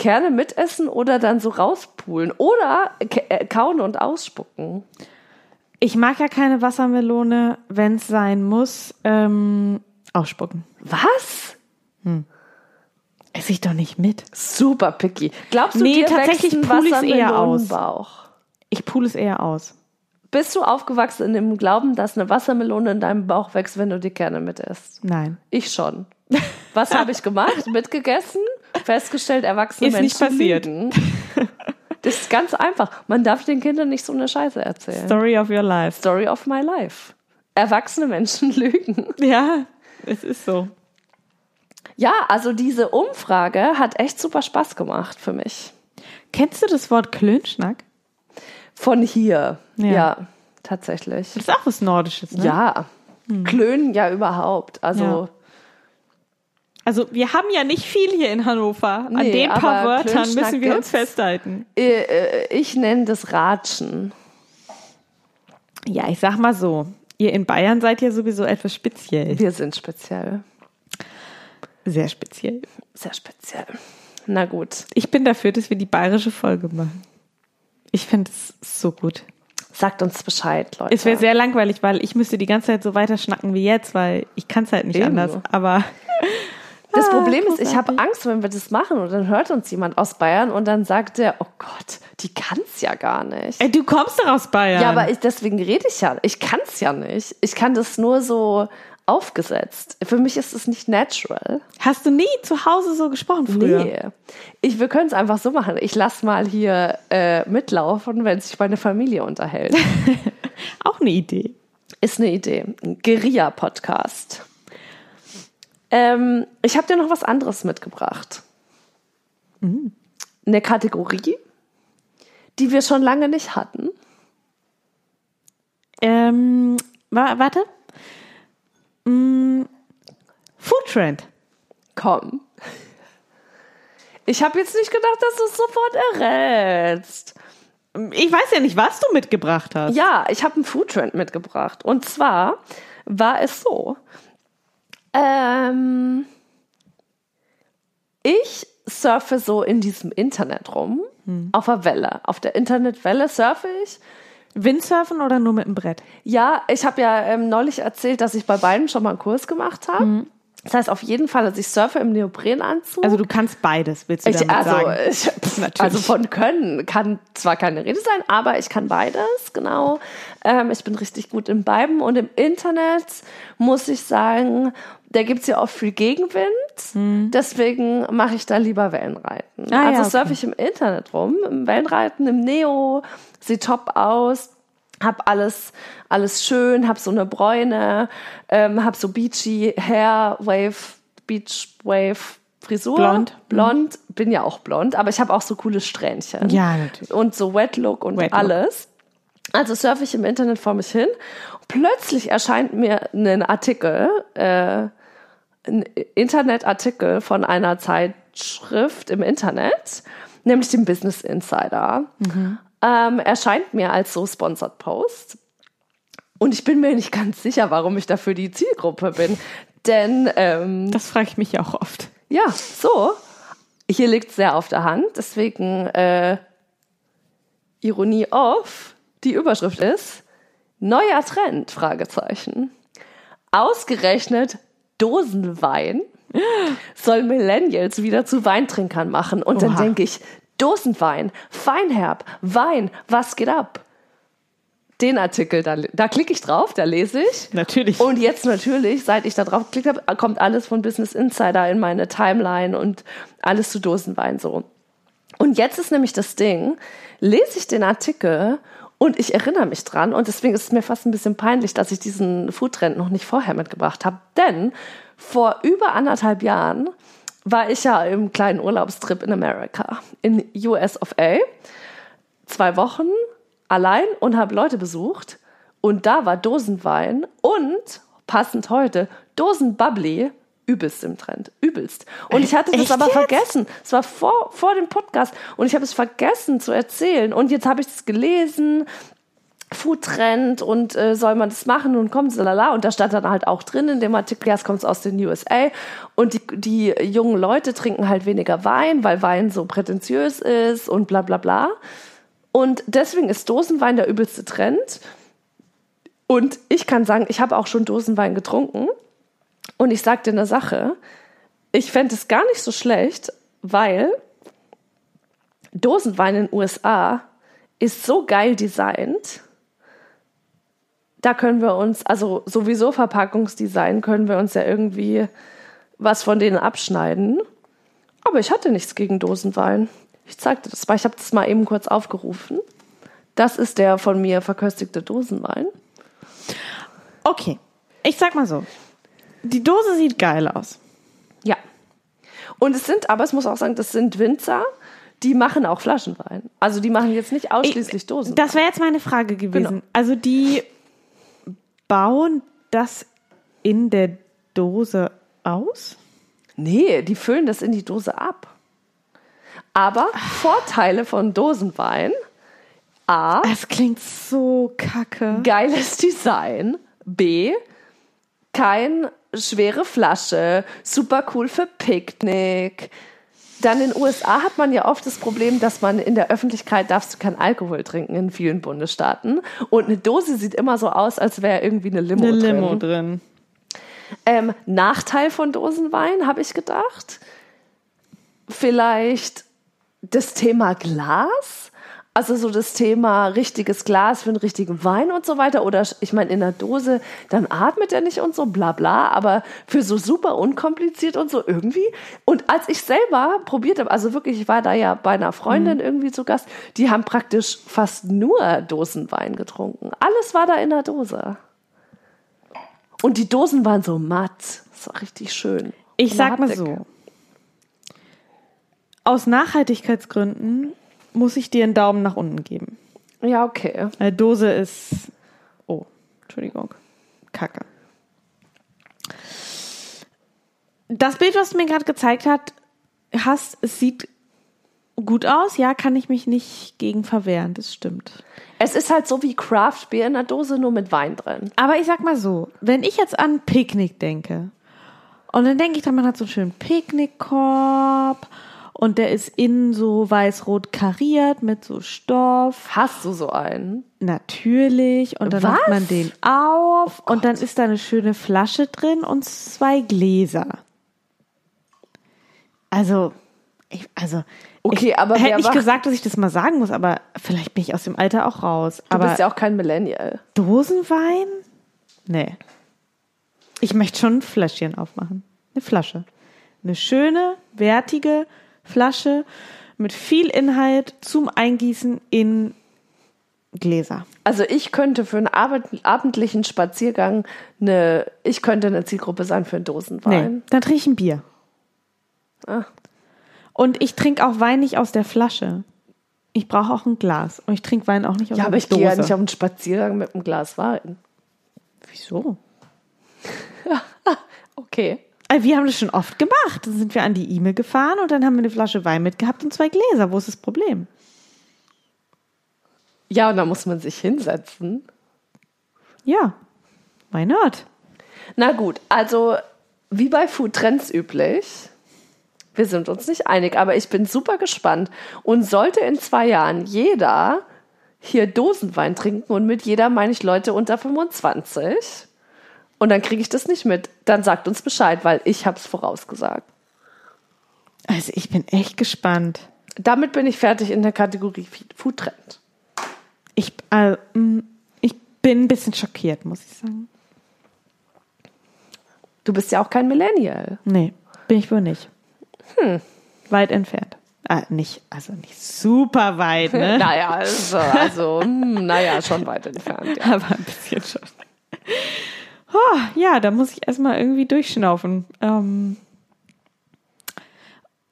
Kerne mitessen oder dann so rauspulen oder äh, kauen und ausspucken. Ich mag ja keine Wassermelone, wenn es sein muss, ähm, ausspucken. Was? Esse ich doch nicht mit. Super picky. Glaubst du, Nee, dir tatsächlich wächst ein pul ich's eher aus. Wassermelonenbauch? Ich pule es eher aus. Bist du aufgewachsen in dem Glauben, dass eine Wassermelone in deinem Bauch wächst, wenn du die Kerne mitesst? Nein. Ich schon. Was habe ich gemacht? Mitgegessen, festgestellt, erwachsene Ist nicht Menschen passiert. lügen. Das ist ganz einfach. Man darf den Kindern nicht so eine Scheiße erzählen. Story of your life. Story of my life. Erwachsene Menschen lügen. Ja, es ist so. Ja, also diese Umfrage hat echt super Spaß gemacht für mich. Kennst du das Wort Klönschnack? Von hier. Ja. Ja, tatsächlich. Das ist auch was Nordisches, ne? Ja. Klönen ja überhaupt. Also Ja. Also wir haben ja nicht viel hier in Hannover. An Nee, den paar Wörtern müssen wir uns festhalten. äh, äh, ich nenne das Ratschen. Ja, ich sag mal so. Ihr in Bayern seid ja sowieso etwas speziell. Wir sind speziell. Sehr speziell. Sehr speziell. Na gut. Ich bin dafür, dass wir die bayerische Folge machen. Ich finde es so gut. Sagt uns Bescheid, Leute. Es wäre sehr langweilig, weil ich müsste die ganze Zeit so weiter schnacken wie jetzt, weil ich kann es halt nicht Eben. anders. Aber Das Problem ist, ich habe. Angst, wenn wir das machen und dann hört uns jemand aus Bayern und dann sagt der, oh Gott, die kann's ja gar nicht. Ey, du kommst doch aus Bayern. Ja, aber ich, deswegen rede ich ja. Ich kann's ja nicht. Ich kann das nur so aufgesetzt. Für mich ist es nicht natural. Hast du nie zu Hause so gesprochen früher? Nee. Ich, wir können es einfach so machen. Ich lass mal hier äh, mitlaufen, wenn sich meine Familie unterhält. Auch eine Idee. Ist eine Idee. Ein Guerilla-Podcast. Ähm, ich habe dir noch was anderes mitgebracht. Eine Kategorie, die wir schon lange nicht hatten. Ähm, wa warte. Mm, Food Trend. Komm. Ich habe jetzt nicht gedacht, dass du es sofort errätst. Ich weiß ja nicht, was du mitgebracht hast. Ja, ich habe einen Foodtrend mitgebracht. Und zwar war es so. Ähm, ich surfe so in diesem Internet rum, auf der Welle. Auf der Internetwelle surfe ich. Windsurfen oder nur mit dem Brett? Ja, ich habe ja ähm, neulich erzählt, dass ich bei beiden schon mal einen Kurs gemacht habe. Das heißt auf jeden Fall, dass ich surfe im Neoprenanzug. Also du kannst beides, willst du Ich, damit also, sagen? ich, Natürlich. also von können kann zwar keine Rede sein, aber ich kann beides, genau. Ähm, ich bin richtig gut im beiden und im Internet muss ich sagen, da gibt's ja auch viel Gegenwind. Deswegen mache ich da lieber Wellenreiten. Hm. Ah, also ja, okay. surfe ich im Internet rum, im Wellenreiten, im Neo, sieht top aus. Hab alles, alles schön, hab so eine Bräune, ähm, hab so beachy Hair, Wave, Beach Wave Frisur. Blond. Blond, bin ja auch blond, aber ich habe auch so coole Strähnchen. Ja, natürlich. Und so Wet Look und Wet Look. alles. Also surfe ich im Internet vor mich hin. Plötzlich erscheint mir ein Artikel, äh, ein Internetartikel von einer Zeitschrift im Internet, nämlich dem Business Insider. Ähm, erscheint mir als so Sponsored Post. Und ich bin mir nicht ganz sicher, warum ich dafür die Zielgruppe bin. Denn ähm, Das frage ich mich ja auch oft. ja, so. Hier liegt sehr auf der Hand, deswegen äh, Ironie off. Die Überschrift ist Neuer Trend, Fragezeichen. Ausgerechnet Dosenwein soll Millennials wieder zu Weintrinkern machen. Und dann Oha. denke ich, Dosenwein, Feinherb, Wein, was geht ab? Den Artikel, da, da klicke ich drauf, da lese ich. Natürlich. Und jetzt natürlich, seit ich da drauf geklickt habe, kommt alles von Business Insider in meine Timeline und alles zu Dosenwein so. Und jetzt ist nämlich das Ding, lese ich den Artikel und ich erinnere mich dran und deswegen ist es mir fast ein bisschen peinlich, dass ich diesen Foodtrend noch nicht vorher mitgebracht habe. Denn vor über anderthalb Jahren war ich ja im kleinen Urlaubstrip in Amerika, in US of A. Zwei Wochen allein und habe Leute besucht. Und da war Dosenwein und passend heute Dosenbubbly übelst im Trend. Übelst. Und ich hatte das Echt aber jetzt? vergessen. Es war vor, vor dem Podcast und ich habe es vergessen zu erzählen. Und jetzt habe ich es gelesen. Foodtrend und äh, soll man das machen und kommt lala und da stand dann halt auch drin in dem Artikel, ja, es kommt aus den USA und die, die jungen Leute trinken halt weniger Wein, weil Wein so prätentiös ist und bla bla bla. Und deswegen ist Dosenwein der übelste Trend. Und ich kann sagen, ich habe auch schon Dosenwein getrunken. Und ich sag dir eine Sache. Ich fände es gar nicht so schlecht, weil Dosenwein in den USA ist so geil designt. Da können wir uns, also sowieso Verpackungsdesign, können wir uns ja irgendwie was von denen abschneiden. Aber ich hatte nichts gegen Dosenwein. Ich zeigte das mal. Ich habe das mal eben kurz aufgerufen. Das ist der von mir verköstigte Dosenwein. Okay. Ich sag mal so. Die Dose sieht geil aus. Ja. Und es sind, aber es muss auch sagen, das sind Winzer, die machen auch Flaschenwein. Also die machen jetzt nicht ausschließlich Dosen. Das wäre jetzt meine Frage gewesen. Genau. Also die bauen das in der Dose aus? Nee, die füllen das in die Dose ab. Aber Vorteile von Dosenwein. A, Das klingt so kacke. geiles Design. B, kein schwere Flasche, super cool für Picknick. Dann in den USA hat man ja oft das Problem, dass man in der Öffentlichkeit darfst du kein Alkohol trinken in vielen Bundesstaaten. Und eine Dose sieht immer so aus, als wäre irgendwie eine Limo Eine drin. Limo drin. Ähm, Nachteil von Dosenwein, habe ich gedacht. Vielleicht das Thema Glas. Also so das Thema richtiges Glas für einen richtigen Wein und so weiter. Oder ich meine, in der Dose, dann atmet er nicht und so, bla bla. Aber für so super unkompliziert und so irgendwie. Und als ich selber probiert habe, also wirklich, ich war da ja bei einer Freundin Mhm. irgendwie zu Gast, die haben praktisch fast nur Dosenwein getrunken. Alles war da in der Dose. Und die Dosen waren so matt. Das war richtig schön. Ich sag mal so. Aus Nachhaltigkeitsgründen muss ich dir einen Daumen nach unten geben. Ja, okay. Eine Dose ist. Oh, Entschuldigung. Kacke. Das Bild, was du mir gerade gezeigt hat, hast, es sieht gut aus. Ja, kann ich mich nicht gegen verwehren. Das stimmt. Es ist halt so wie Craft Beer in der Dose, nur mit Wein drin. Aber ich sag mal so, wenn ich jetzt an Picknick denke, und dann denke ich, dann man hat so einen schönen Picknickkorb und der ist innen so weiß-rot kariert mit so Stoff. Hast du so einen? Natürlich. Und dann macht Was? man den auf und dann ist da eine schöne Flasche drin und zwei Gläser. Also, ich, also. Okay, ich, aber hätte nicht macht- gesagt, dass ich das mal sagen muss, aber vielleicht bin ich aus dem Alter auch raus. Du aber bist ja auch kein Millennial. Dosenwein? Nee. Ich möchte schon ein Fläschchen aufmachen. Eine Flasche. Eine schöne, wertige Flasche mit viel Inhalt zum Eingießen in Gläser. Also ich könnte für einen abend, abendlichen Spaziergang eine, ich könnte eine Zielgruppe sein für einen Nee, Dosenwein. dann trinke ich ein Bier. Ah. Und ich trinke auch Wein nicht aus der Flasche. Ich brauche auch ein Glas. Und ich trinke Wein auch nicht aus Ja, der aber ich Dose. gehe ja nicht auf einen Spaziergang mit einem Glas Wein. Wieso? Okay. Äh, Wir haben das schon oft gemacht. Dann sind wir an die E-Mail gefahren und dann haben wir eine Flasche Wein mitgehabt und zwei Gläser. Wo ist das Problem? Ja, und da muss man sich hinsetzen. Ja, why not? Na gut, also wie bei Food Trends üblich, wir sind uns nicht einig, aber ich bin super gespannt. Und sollte in zwei Jahren jeder hier Dosenwein trinken und mit jeder meine ich Leute unter 25 und dann kriege ich das nicht mit, dann sagt uns Bescheid, weil ich habe es vorausgesagt. Also ich bin echt gespannt. Damit bin ich fertig in der Kategorie Food Trend. Ich, äh, mh, ich bin ein bisschen schockiert, muss ich sagen. Du bist ja auch kein Millennial. Nee, bin ich wohl nicht. Hm. Weit entfernt. Ah, nicht, also nicht super weit, ne? Naja, also, also hm, naja, schon weit entfernt. Ja. Aber ein bisschen schon. Oh, ja, da muss ich erstmal irgendwie durchschnaufen. Ähm,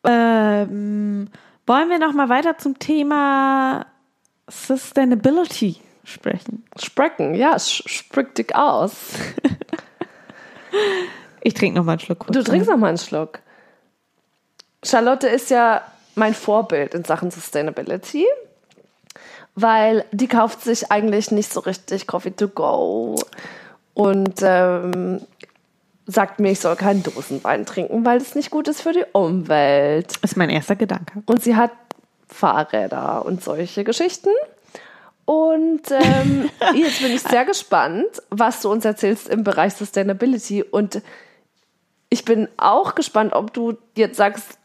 ähm, wollen wir noch mal weiter zum Thema Sustainability sprechen? Sprecken, ja, sprück dich aus. Ich trinke noch mal einen Schluck. kurz. Du trinkst noch mal einen Schluck. Charlotte ist ja mein Vorbild in Sachen Sustainability, weil die kauft sich eigentlich nicht so richtig Coffee to go und ähm, sagt mir, ich soll keinen Dosenwein trinken, weil es nicht gut ist für die Umwelt. ist mein erster Gedanke. Und sie hat Fahrräder und solche Geschichten. Und ähm, jetzt bin ich sehr gespannt, was du uns erzählst im Bereich Sustainability. Und ich bin auch gespannt, ob du jetzt sagst,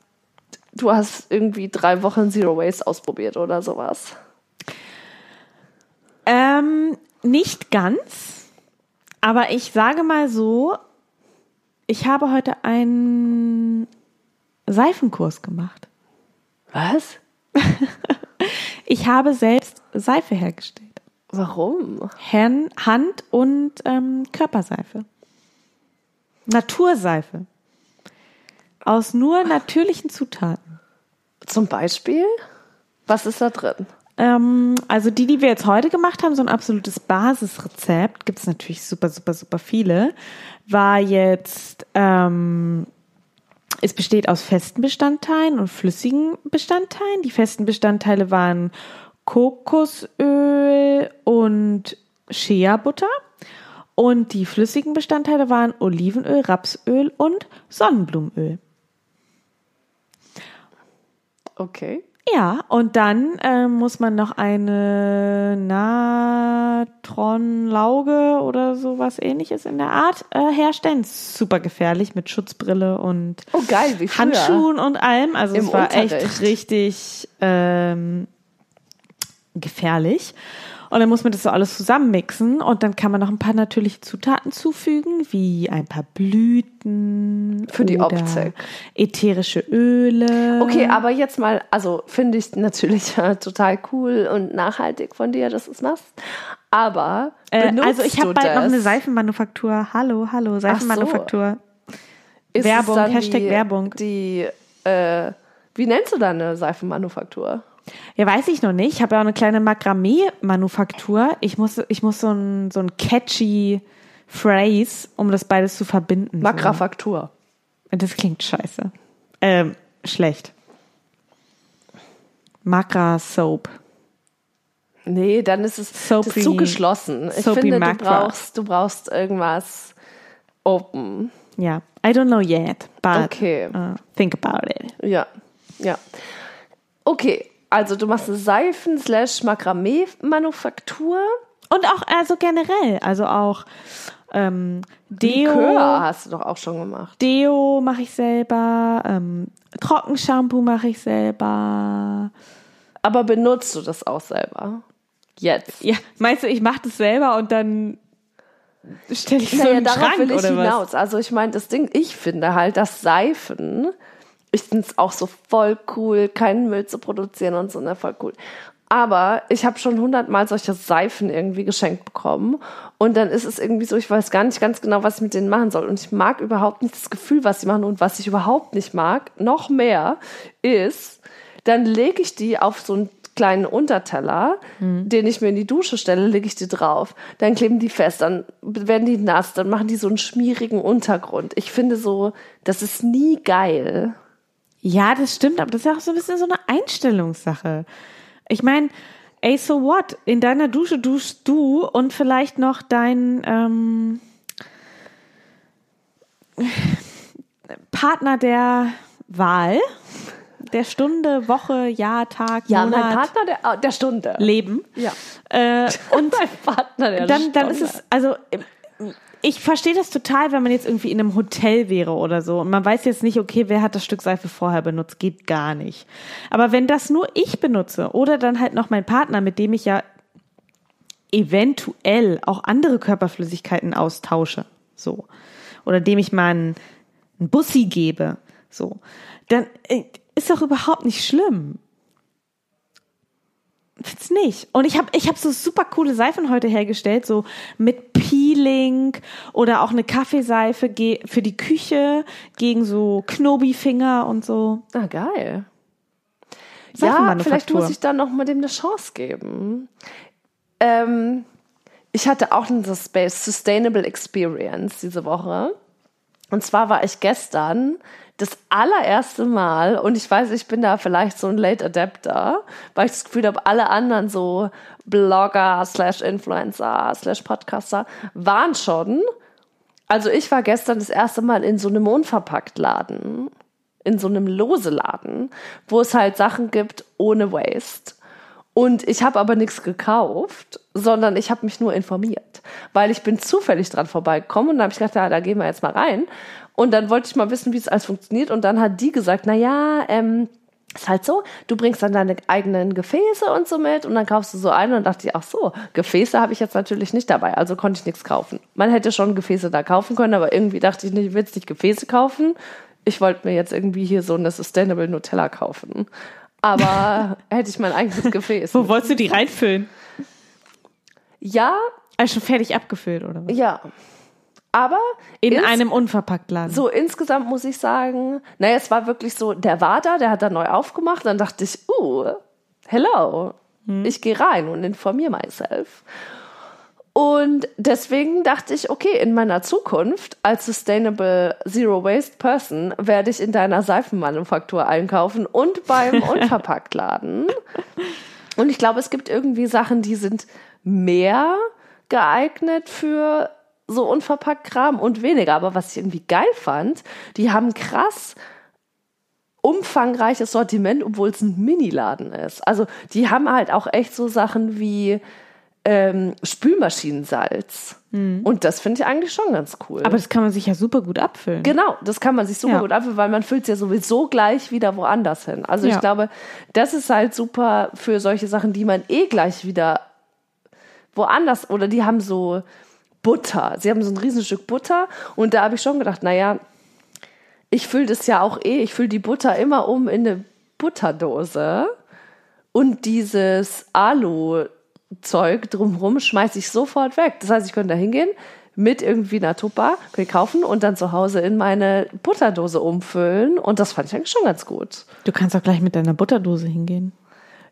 du hast irgendwie drei Wochen Zero Waste ausprobiert oder sowas. Ähm, nicht ganz, aber ich sage mal so, ich habe heute einen Seifenkurs gemacht. Was? Ich habe selbst Seife hergestellt. Warum? Hand- und ähm, Körperseife. Naturseife. Aus nur natürlichen Zutaten. Zum Beispiel? Was ist da drin? Ähm, also die, die wir jetzt heute gemacht haben, so ein absolutes Basisrezept, gibt es natürlich super, super, super viele, war jetzt, ähm, es besteht aus festen Bestandteilen und flüssigen Bestandteilen. Die festen Bestandteile waren Kokosöl und Shea-Butter. Und die flüssigen Bestandteile waren Olivenöl, Rapsöl und Sonnenblumenöl. Okay. Ja, und dann äh, muss man noch eine Natronlauge oder sowas ähnliches in der Art äh, herstellen. Super gefährlich mit Schutzbrille und Oh, geil. Handschuhen und allem. Also Im es war echt Unterricht. richtig ähm, gefährlich. Und dann muss man das so alles zusammenmixen und dann kann man noch ein paar natürliche Zutaten zufügen, wie ein paar Blüten. Für die Optik. Ätherische Öle. Okay, aber jetzt mal, also finde ich natürlich äh, total cool und nachhaltig von dir, dass du es machst. Aber Äh, also ich habe bald das? noch eine Seifenmanufaktur. Hallo, hallo, Seifenmanufaktur. Es Werbung, Hashtag die, Werbung. Die, äh, wie nennst du deine Seifenmanufaktur? Ja, weiß ich noch nicht. Ich habe ja auch eine kleine Makramee-Manufaktur. Ich muss, ich muss so ein, so ein catchy Phrase, um das beides zu verbinden. Makrafaktur. So. Das klingt scheiße. Ähm, schlecht. Makra Soap. Nee, dann ist es Soapy- ist zu geschlossen. Ich Soapy finde, du brauchst, du brauchst irgendwas open. Ja. I don't know yet, but Okay. uh, think about it. Ja, ja. Okay, also du machst eine Seifen-Makramee-Manufaktur. Und auch also generell, also auch ähm, Deo. Likör hast du doch auch schon gemacht. Deo mache ich selber, ähm, Trockenshampoo mache ich selber. Aber benutzt du das auch selber? Jetzt. Ja, meinst du, ich mache das selber und dann stelle ich so Naja, darauf Schrank will ich oder was? hinaus. Also ich meine, das Ding, ich finde halt, dass Seifen, ich finde es auch so voll cool, keinen Müll zu produzieren und so, ne, voll cool. Aber ich habe schon hundertmal solche Seifen irgendwie geschenkt bekommen. Und dann ist es irgendwie so, ich weiß gar nicht ganz genau, was ich mit denen machen soll. Und ich mag überhaupt nicht das Gefühl, was sie machen. Und was ich überhaupt nicht mag, noch mehr, ist, dann lege ich die auf so einen kleinen Unterteller, den ich mir in die Dusche stelle, lege ich die drauf. Dann kleben die fest, dann werden die nass, dann machen die so einen schmierigen Untergrund. Ich finde so, das ist nie geil. Ja, das stimmt, aber das ist ja auch so ein bisschen so eine Einstellungssache. Ich meine, ey, so what? In deiner Dusche duschst du und vielleicht noch dein ähm, Partner der Wahl, der Stunde, Woche, Jahr, Tag, Ja, Monat, mein Partner der, ah, der Stunde. Leben. Ja. Äh, und mein Partner der dann, dann ist Stunde. es, also ich verstehe das total, wenn man jetzt irgendwie in einem Hotel wäre oder so und man weiß jetzt nicht, okay, wer hat das Stück Seife vorher benutzt, geht gar nicht. Aber wenn das nur ich benutze oder dann halt noch mein Partner, mit dem ich ja eventuell auch andere Körperflüssigkeiten austausche, so, oder dem ich mal einen, einen Bussi gebe, so, dann äh, ist doch überhaupt nicht schlimm. Find's nicht. Und ich habe ich hab so super coole Seifen heute hergestellt, so mit Peeling oder auch eine Kaffeeseife für die Küche gegen so Knobi-Finger und so. Ah, geil. Ja, vielleicht muss ich dann noch mal dem eine Chance geben. Ähm, ich hatte auch eine Space Sustainable Experience diese Woche. Und zwar war ich gestern das allererste Mal, und ich weiß, ich bin da vielleicht so ein Late Adapter, weil ich das Gefühl habe, alle anderen so Blogger, slash Influencer, slash Podcaster waren schon. Also ich war gestern das erste Mal in so einem Unverpacktladen, in so einem Lose-Laden, wo es halt Sachen gibt ohne Waste. Und ich habe aber nichts gekauft, sondern ich habe mich nur informiert, weil ich bin zufällig dran vorbeigekommen und dann habe ich gedacht, ja, da gehen wir jetzt mal rein. Und dann wollte ich mal wissen, wie es alles funktioniert. Und dann hat die gesagt, na ja, ähm, ist halt so, du bringst dann deine eigenen Gefäße und so mit und dann kaufst du so ein und dachte ich, ach so, Gefäße habe ich jetzt natürlich nicht dabei, also konnte ich nichts kaufen. Man hätte schon Gefäße da kaufen können, aber irgendwie dachte ich ich will nicht Gefäße kaufen. Ich wollte mir jetzt irgendwie hier so eine Sustainable Nutella kaufen. Aber hätte ich mein eigenes Gefäß. Wo wolltest du die reinfüllen? Ja, Also schon fertig abgefüllt, oder was? ja. Aber In ins- einem Unverpacktladen. So insgesamt muss ich sagen, naja, es war wirklich so, der war da, der hat da neu aufgemacht, dann dachte ich, uh, hello, ich gehe rein und informiere myself. Und deswegen dachte ich, okay, in meiner Zukunft als Sustainable Zero Waste Person werde ich in deiner Seifenmanufaktur einkaufen und beim Unverpacktladen. Und ich glaube, es gibt irgendwie Sachen, die sind mehr geeignet für so unverpackt Kram und weniger. Aber was ich irgendwie geil fand, die haben krass umfangreiches Sortiment, obwohl es ein Miniladen ist. Also die haben halt auch echt so Sachen wie ähm, Spülmaschinensalz. Und das finde ich eigentlich schon ganz cool. Aber das kann man sich ja super gut abfüllen. Genau, das kann man sich super Ja. gut abfüllen, weil man füllt es ja sowieso gleich wieder woanders hin. Also ich Ja. glaube, das ist halt super für solche Sachen, die man eh gleich wieder woanders oder die haben so Butter. Sie haben so ein Riesenstück Butter und da habe ich schon gedacht, naja, ich fülle das ja auch eh, ich fülle die Butter immer um in eine Butterdose und dieses Alu-Zeug drumherum schmeiße ich sofort weg. Das heißt, ich könnte da hingehen mit irgendwie einer Tupper, kaufen und dann zu Hause in meine Butterdose umfüllen und das fand ich eigentlich schon ganz gut. Du kannst auch gleich mit deiner Butterdose hingehen.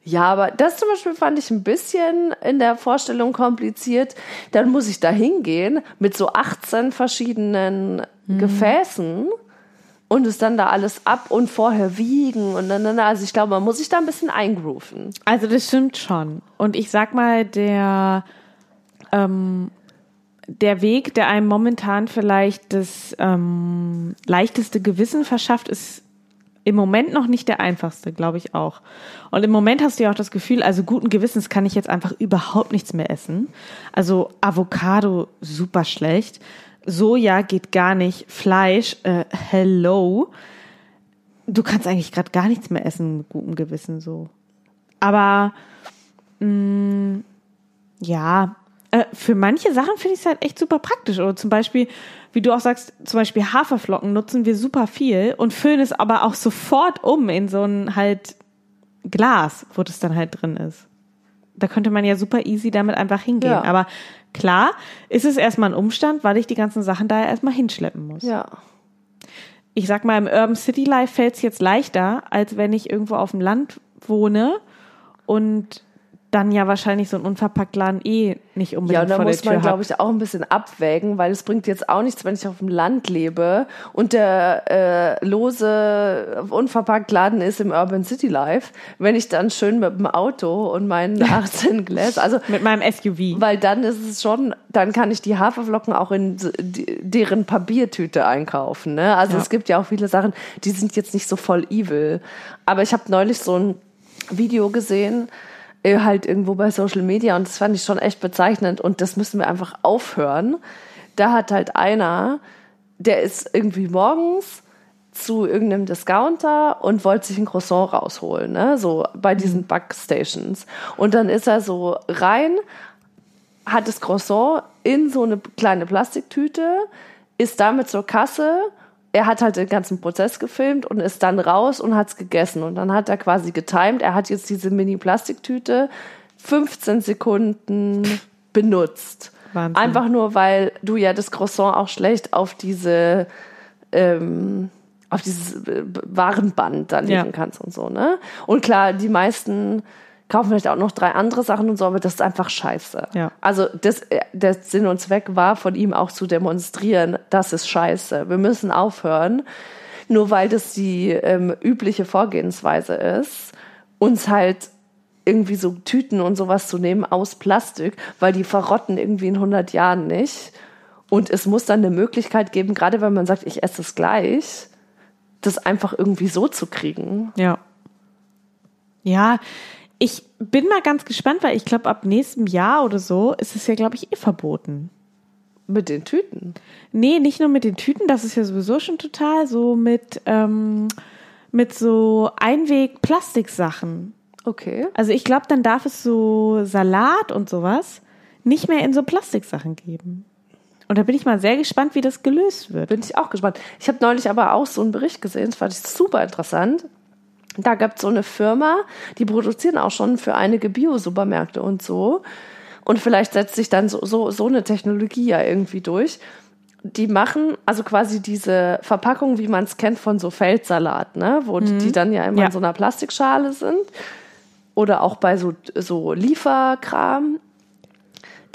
Ja, aber das zum Beispiel fand ich ein bisschen in der Vorstellung kompliziert. Dann muss ich da hingehen mit so 18 verschiedenen Gefäßen und es dann da alles ab und vorher wiegen und dann, dann also ich glaube, man muss sich da ein bisschen eingrooven. Also das stimmt schon. Und ich sag mal, der, ähm, der Weg, der einem momentan vielleicht das ähm, leichteste Gewissen verschafft, ist im Moment noch nicht der einfachste, glaube ich auch. Und im Moment hast du ja auch das Gefühl, also guten Gewissens kann ich jetzt einfach überhaupt nichts mehr essen. Also Avocado super schlecht. Soja geht gar nicht. Fleisch, äh, hello. Du kannst eigentlich gerade gar nichts mehr essen mit gutem Gewissen so. Aber mh, ja, äh, für manche Sachen finde ich es halt echt super praktisch. Oder zum Beispiel, wie du auch sagst, zum Beispiel Haferflocken nutzen wir super viel und füllen es aber auch sofort um in so ein halt Glas, wo das dann halt drin ist. Da könnte man ja super easy damit einfach hingehen. Ja. Aber klar, ist es erstmal ein Umstand, weil ich die ganzen Sachen da erstmal hinschleppen muss. Ja. Ich sag mal, im Urban City Life fällt es jetzt leichter, als wenn ich irgendwo auf dem Land wohne und dann ja wahrscheinlich so ein Unverpacktladen eh nicht unbedingt Ja, und da vor muss man, glaube ich, auch ein bisschen abwägen, weil es bringt jetzt auch nichts, wenn ich auf dem Land lebe und der äh, lose Unverpacktladen ist im Urban City Life, wenn ich dann schön mit dem Auto und meinen 18 Gläser, also Mit meinem SUV. weil dann ist es schon, dann kann ich die Haferflocken auch in deren Papiertüte einkaufen. Ne? Also Ja. es gibt ja auch viele Sachen, die sind jetzt nicht so voll evil. Aber ich habe neulich so ein Video gesehen, halt irgendwo bei Social Media und das fand ich schon echt bezeichnend und das müssen wir einfach aufhören. Da hat halt einer, der ist irgendwie morgens zu irgendeinem Discounter und wollte sich ein Croissant rausholen, ne? so bei diesen Backstations. Und dann ist er so rein, hat das Croissant in so eine kleine Plastiktüte, ist damit zur Kasse. Er hat halt den ganzen Prozess gefilmt und ist dann raus und hat's gegessen. Und dann hat er quasi getimed. Er hat jetzt diese Mini-Plastiktüte 15 Sekunden benutzt. Wahnsinn. Einfach nur, weil du ja das Croissant auch schlecht auf diese ähm, auf dieses äh, Warenband da legen Ja. kannst und so, ne? Und klar, die meisten kaufen vielleicht auch noch drei andere Sachen und so, aber das ist einfach scheiße. Ja. Also das, äh, der Sinn und Zweck war von ihm auch zu demonstrieren, das ist scheiße. Wir müssen aufhören, nur weil das die ähm, übliche Vorgehensweise ist, uns halt irgendwie so Tüten und sowas zu nehmen aus Plastik, weil die verrotten irgendwie in 100 Jahren nicht. Und es muss dann eine Möglichkeit geben, gerade wenn man sagt, ich esse es gleich, das einfach irgendwie so zu kriegen. Ja. Ja, ich bin mal ganz gespannt, weil ich glaube, ab nächstem Jahr oder so ist es ja, glaube ich, eh verboten. Mit den Tüten. Nee, nicht nur mit den Tüten, das ist ja sowieso schon total so mit, ähm, mit so Einweg-Plastiksachen. Okay. Also ich glaube, dann darf es so Salat und sowas nicht mehr in so Plastiksachen geben. Und da bin ich mal sehr gespannt, wie das gelöst wird. Bin ich auch gespannt. Ich habe neulich aber auch so einen Bericht gesehen, das fand ich super interessant. Da gab es so eine Firma, die produzieren auch schon für einige Bio-Supermärkte und so. Und vielleicht setzt sich dann so, so, so eine Technologie ja irgendwie durch. Die machen also quasi diese Verpackung, wie man es kennt von so Feldsalat, ne? wo die- die dann ja immer Ja. in so einer Plastikschale sind. Oder auch bei so, so Lieferkram.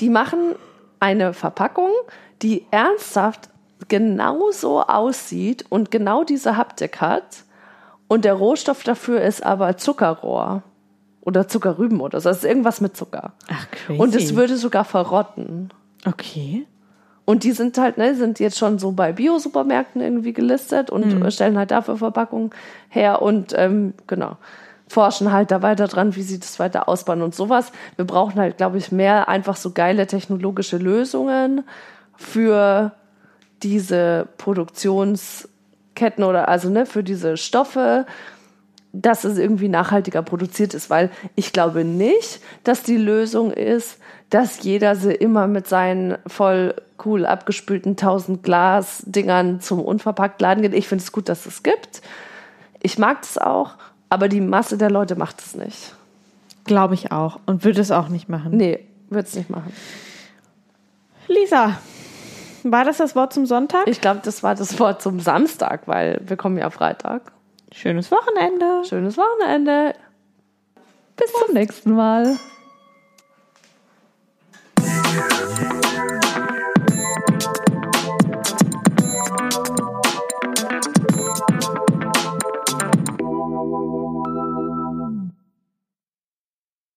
Die machen eine Verpackung, die ernsthaft genauso aussieht und genau diese Haptik hat. Und der Rohstoff dafür ist aber Zuckerrohr oder Zuckerrüben oder so. Das ist irgendwas mit Zucker. Ach, crazy. Und es würde sogar verrotten. Okay. Und die sind halt, ne, sind jetzt schon so bei Bio-Supermärkten irgendwie gelistet und Mhm. stellen halt dafür Verpackungen her und ähm, genau, forschen halt da weiter dran, wie sie das weiter ausbauen und sowas. Wir brauchen halt, glaube ich, mehr einfach so geile technologische Lösungen für diese Produktionsketten oder also ne, für diese Stoffe, dass es irgendwie nachhaltiger produziert ist, weil ich glaube nicht, dass die Lösung ist, dass jeder sie immer mit seinen voll cool abgespülten 1000 Glas Dingern zum unverpackt Laden geht. Ich finde es gut, dass es gibt. Ich mag es auch, aber die Masse der Leute macht es nicht. Glaube ich auch. Und würde es auch nicht machen. Nee, wird es nicht machen. Lisa, war das das Wort zum Sonntag? Ich glaube, das war das Wort zum Samstag, weil wir kommen ja Freitag. Schönes Wochenende. Schönes Wochenende. Bis zum nächsten Mal.